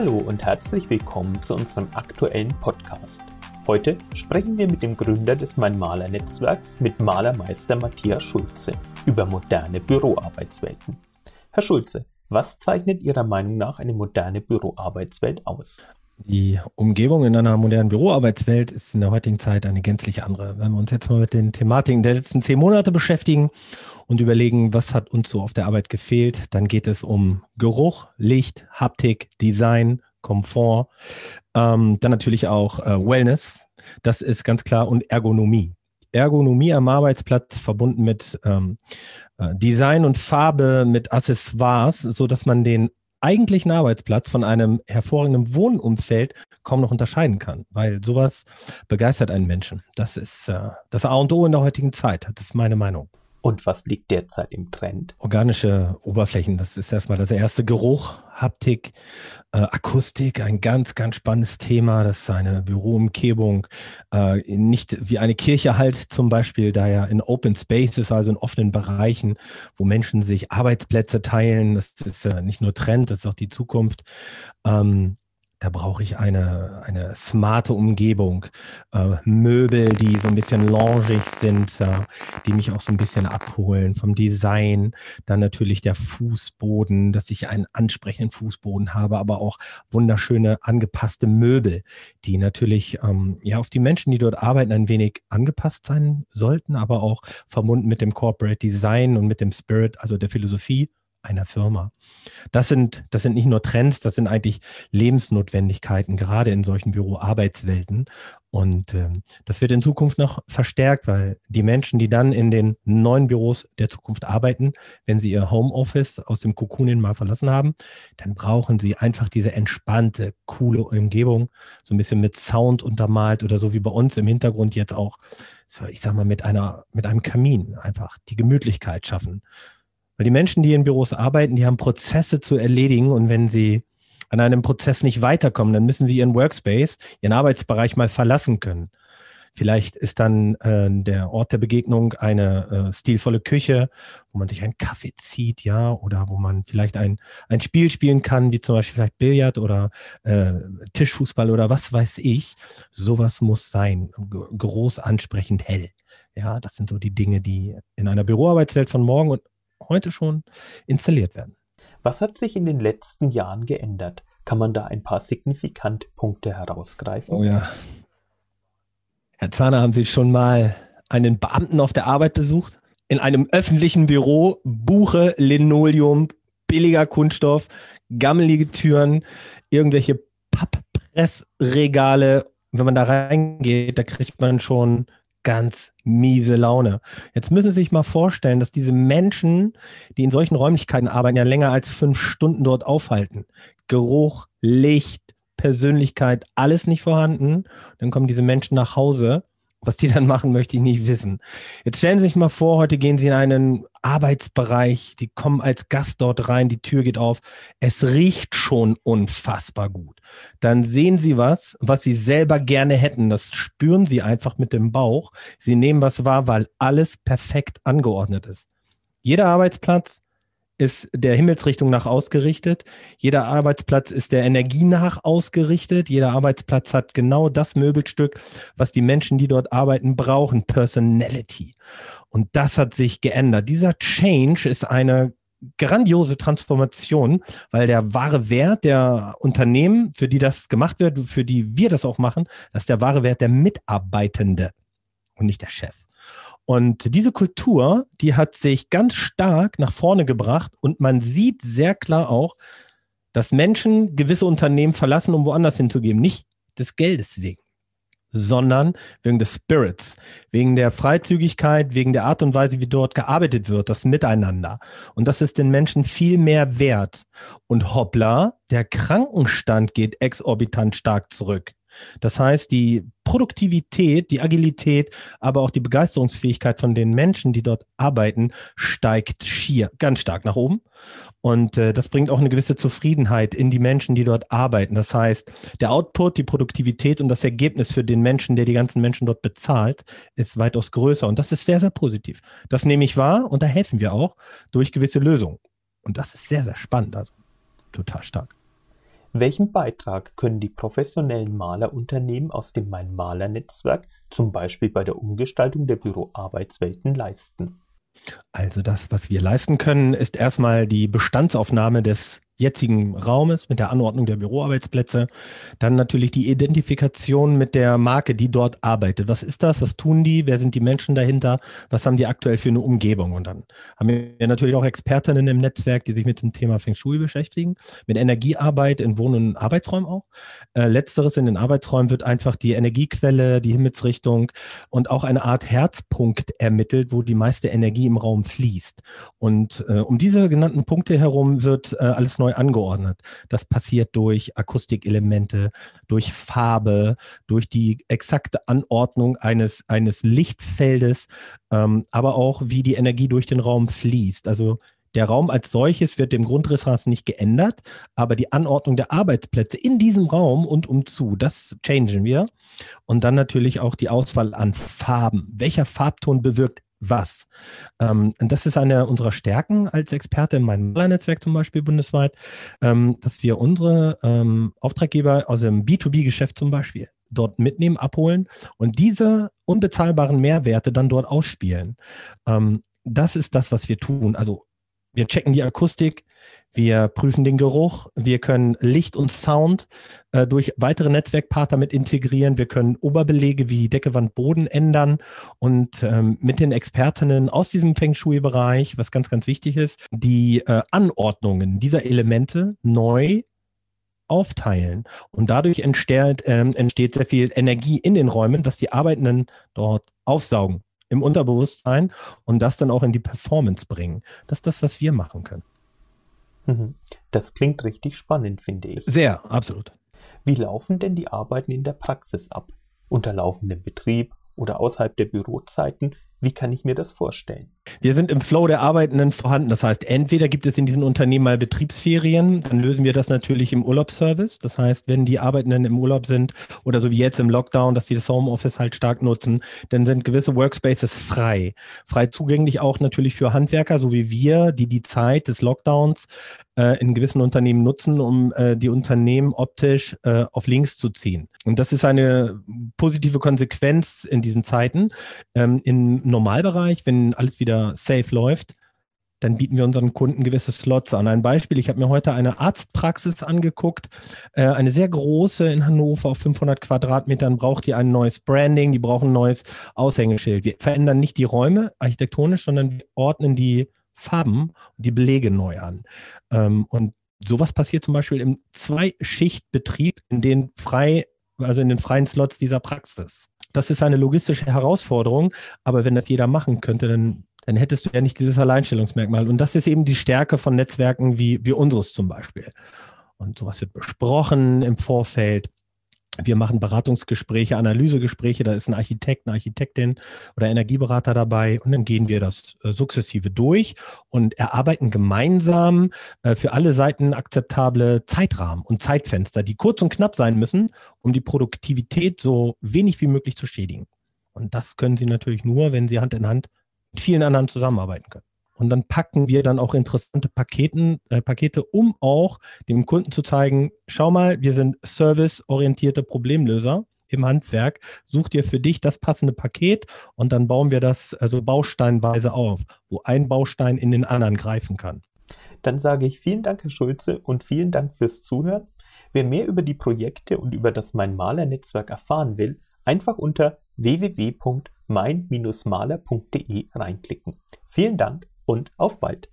Hallo und herzlich willkommen zu unserem aktuellen Podcast. Heute sprechen wir mit dem Gründer des Mein Maler Netzwerks, mit Malermeister Matthias Schulze, über moderne Büroarbeitswelten. Herr Schulze, was zeichnet Ihrer Meinung nach eine moderne Büroarbeitswelt aus? Die Umgebung in einer modernen Büroarbeitswelt ist in der heutigen Zeit eine gänzlich andere. Wenn wir uns jetzt mal mit den Thematiken der letzten zehn Monate beschäftigen und überlegen, was hat uns so auf der Arbeit gefehlt, dann geht es um Geruch, Licht, Haptik, Design, Komfort, ähm, dann natürlich auch äh, Wellness, das ist ganz klar, und Ergonomie. Ergonomie am Arbeitsplatz verbunden mit ähm, äh, Design und Farbe, mit Accessoires, so dass man den eigentlichen Arbeitsplatz von einem hervorragenden Wohnumfeld kaum noch unterscheiden kann, weil sowas begeistert einen Menschen. Das ist äh, das A und O in der heutigen Zeit. Das ist meine Meinung. Und was liegt derzeit im Trend? Organische Oberflächen, das ist erstmal das erste Geruch, Haptik, äh, Akustik, ein ganz, ganz spannendes Thema. Das ist eine Büroumgebung, äh, nicht wie eine Kirche halt zum Beispiel, da ja in Open Spaces, also in offenen Bereichen, wo Menschen sich Arbeitsplätze teilen. Das ist äh, nicht nur Trend, das ist auch die Zukunft. Ähm, da brauche ich eine, eine smarte Umgebung, äh, Möbel, die so ein bisschen longig sind, äh, die mich auch so ein bisschen abholen vom Design. Dann natürlich der Fußboden, dass ich einen ansprechenden Fußboden habe, aber auch wunderschöne angepasste Möbel, die natürlich ähm, ja auf die Menschen, die dort arbeiten, ein wenig angepasst sein sollten, aber auch verbunden mit dem Corporate Design und mit dem Spirit, also der Philosophie einer Firma. Das sind, das sind nicht nur Trends, das sind eigentlich Lebensnotwendigkeiten, gerade in solchen Büroarbeitswelten. Und ähm, das wird in Zukunft noch verstärkt, weil die Menschen, die dann in den neuen Büros der Zukunft arbeiten, wenn sie ihr Homeoffice aus dem Kokunin mal verlassen haben, dann brauchen sie einfach diese entspannte, coole Umgebung, so ein bisschen mit Sound untermalt oder so wie bei uns im Hintergrund jetzt auch, so ich sag mal, mit einer, mit einem Kamin einfach die Gemütlichkeit schaffen. Weil die Menschen, die in Büros arbeiten, die haben Prozesse zu erledigen und wenn sie an einem Prozess nicht weiterkommen, dann müssen sie ihren Workspace, ihren Arbeitsbereich mal verlassen können. Vielleicht ist dann äh, der Ort der Begegnung eine äh, stilvolle Küche, wo man sich einen Kaffee zieht, ja, oder wo man vielleicht ein, ein Spiel spielen kann, wie zum Beispiel vielleicht Billard oder äh, Tischfußball oder was weiß ich. Sowas muss sein. Groß, ansprechend, hell. Ja, das sind so die Dinge, die in einer Büroarbeitswelt von morgen und heute schon installiert werden. Was hat sich in den letzten Jahren geändert? Kann man da ein paar signifikante Punkte herausgreifen? Oh ja. Herr Zahner, haben Sie schon mal einen Beamten auf der Arbeit besucht? In einem öffentlichen Büro, Buche, Linoleum, billiger Kunststoff, gammelige Türen, irgendwelche Papppressregale. Wenn man da reingeht, da kriegt man schon ganz miese Laune. Jetzt müssen Sie sich mal vorstellen, dass diese Menschen, die in solchen Räumlichkeiten arbeiten, ja länger als fünf Stunden dort aufhalten. Geruch, Licht, Persönlichkeit, alles nicht vorhanden. Dann kommen diese Menschen nach Hause was die dann machen, möchte ich nicht wissen. Jetzt stellen Sie sich mal vor, heute gehen Sie in einen Arbeitsbereich, die kommen als Gast dort rein, die Tür geht auf. Es riecht schon unfassbar gut. Dann sehen Sie was, was Sie selber gerne hätten. Das spüren Sie einfach mit dem Bauch. Sie nehmen was wahr, weil alles perfekt angeordnet ist. Jeder Arbeitsplatz ist der Himmelsrichtung nach ausgerichtet. Jeder Arbeitsplatz ist der Energie nach ausgerichtet. Jeder Arbeitsplatz hat genau das Möbelstück, was die Menschen, die dort arbeiten, brauchen. Personality. Und das hat sich geändert. Dieser Change ist eine grandiose Transformation, weil der wahre Wert der Unternehmen, für die das gemacht wird, für die wir das auch machen, das ist der wahre Wert der Mitarbeitende und nicht der Chef. Und diese Kultur, die hat sich ganz stark nach vorne gebracht und man sieht sehr klar auch, dass Menschen gewisse Unternehmen verlassen, um woanders hinzugeben. Nicht des Geldes wegen, sondern wegen des Spirits, wegen der Freizügigkeit, wegen der Art und Weise, wie dort gearbeitet wird, das Miteinander. Und das ist den Menschen viel mehr wert. Und hoppla, der Krankenstand geht exorbitant stark zurück. Das heißt, die Produktivität, die Agilität, aber auch die Begeisterungsfähigkeit von den Menschen, die dort arbeiten, steigt schier ganz stark nach oben. Und äh, das bringt auch eine gewisse Zufriedenheit in die Menschen, die dort arbeiten. Das heißt, der Output, die Produktivität und das Ergebnis für den Menschen, der die ganzen Menschen dort bezahlt, ist weitaus größer. Und das ist sehr, sehr positiv. Das nehme ich wahr und da helfen wir auch durch gewisse Lösungen. Und das ist sehr, sehr spannend. Also total stark. Welchen Beitrag können die professionellen Malerunternehmen aus dem Mein-Maler-Netzwerk zum Beispiel bei der Umgestaltung der Büroarbeitswelten leisten? Also das, was wir leisten können, ist erstmal die Bestandsaufnahme des jetzigen Raumes, mit der Anordnung der Büroarbeitsplätze. Dann natürlich die Identifikation mit der Marke, die dort arbeitet. Was ist das? Was tun die? Wer sind die Menschen dahinter? Was haben die aktuell für eine Umgebung? Und dann haben wir natürlich auch Expertinnen im Netzwerk, die sich mit dem Thema Feng Shui beschäftigen, mit Energiearbeit in Wohn- und Arbeitsräumen auch. Äh, letzteres in den Arbeitsräumen wird einfach die Energiequelle, die Himmelsrichtung und auch eine Art Herzpunkt ermittelt, wo die meiste Energie im Raum fließt. Und äh, um diese genannten Punkte herum wird äh, alles neu neu angeordnet. Das passiert durch Akustikelemente, durch Farbe, durch die exakte Anordnung eines, eines Lichtfeldes, ähm, aber auch wie die Energie durch den Raum fließt. Also der Raum als solches wird dem Grundrissraß nicht geändert, aber die Anordnung der Arbeitsplätze in diesem Raum und umzu, das changen wir. Und dann natürlich auch die Auswahl an Farben. Welcher Farbton bewirkt was. Ähm, das ist eine unserer Stärken als Experte in meinem Netzwerk zum Beispiel bundesweit, ähm, dass wir unsere ähm, Auftraggeber aus dem B2B-Geschäft zum Beispiel dort mitnehmen, abholen und diese unbezahlbaren Mehrwerte dann dort ausspielen. Ähm, das ist das, was wir tun. Also wir checken die Akustik, wir prüfen den Geruch, wir können Licht und Sound äh, durch weitere Netzwerkpartner mit integrieren, wir können Oberbelege wie Decke, Wand, Boden ändern und ähm, mit den Expertinnen aus diesem Feng Shui-Bereich, was ganz, ganz wichtig ist, die äh, Anordnungen dieser Elemente neu aufteilen. Und dadurch entsteht, ähm, entsteht sehr viel Energie in den Räumen, dass die Arbeitenden dort aufsaugen im Unterbewusstsein und das dann auch in die Performance bringen. Das ist das, was wir machen können. Mhm. Das klingt richtig spannend, finde ich. Sehr, absolut. Wie laufen denn die Arbeiten in der Praxis ab? Unter laufendem Betrieb oder außerhalb der Bürozeiten? Wie kann ich mir das vorstellen? Wir sind im Flow der Arbeitenden vorhanden. Das heißt, entweder gibt es in diesen Unternehmen mal Betriebsferien, dann lösen wir das natürlich im Urlaubsservice. Das heißt, wenn die Arbeitenden im Urlaub sind oder so wie jetzt im Lockdown, dass sie das Homeoffice halt stark nutzen, dann sind gewisse Workspaces frei. Frei zugänglich auch natürlich für Handwerker, so wie wir, die die Zeit des Lockdowns äh, in gewissen Unternehmen nutzen, um äh, die Unternehmen optisch äh, auf links zu ziehen. Und das ist eine positive Konsequenz in diesen Zeiten. Ähm, Im Normalbereich, wenn alles wieder safe läuft, dann bieten wir unseren Kunden gewisse Slots an. Ein Beispiel, ich habe mir heute eine Arztpraxis angeguckt, äh, eine sehr große in Hannover auf 500 Quadratmetern, braucht die ein neues Branding, die brauchen ein neues Aushängeschild. Wir verändern nicht die Räume architektonisch, sondern wir ordnen die Farben und die Belege neu an. Ähm, und sowas passiert zum Beispiel im Zweischichtbetrieb, in den frei, also in den freien Slots dieser Praxis. Das ist eine logistische Herausforderung, aber wenn das jeder machen könnte, dann dann hättest du ja nicht dieses Alleinstellungsmerkmal. Und das ist eben die Stärke von Netzwerken wie, wie unseres zum Beispiel. Und sowas wird besprochen im Vorfeld. Wir machen Beratungsgespräche, Analysegespräche, da ist ein Architekt, eine Architektin oder Energieberater dabei und dann gehen wir das äh, sukzessive durch und erarbeiten gemeinsam äh, für alle Seiten akzeptable Zeitrahmen und Zeitfenster, die kurz und knapp sein müssen, um die Produktivität so wenig wie möglich zu schädigen. Und das können Sie natürlich nur, wenn Sie Hand in Hand vielen anderen zusammenarbeiten können. Und dann packen wir dann auch interessante Paketen, äh, Pakete, um auch dem Kunden zu zeigen, schau mal, wir sind serviceorientierte Problemlöser im Handwerk. Such dir für dich das passende Paket und dann bauen wir das also bausteinweise auf, wo ein Baustein in den anderen greifen kann. Dann sage ich vielen Dank, Herr Schulze, und vielen Dank fürs Zuhören. Wer mehr über die Projekte und über das Mein Maler Netzwerk erfahren will, einfach unter www mein-maler.de reinklicken. Vielen Dank und auf bald!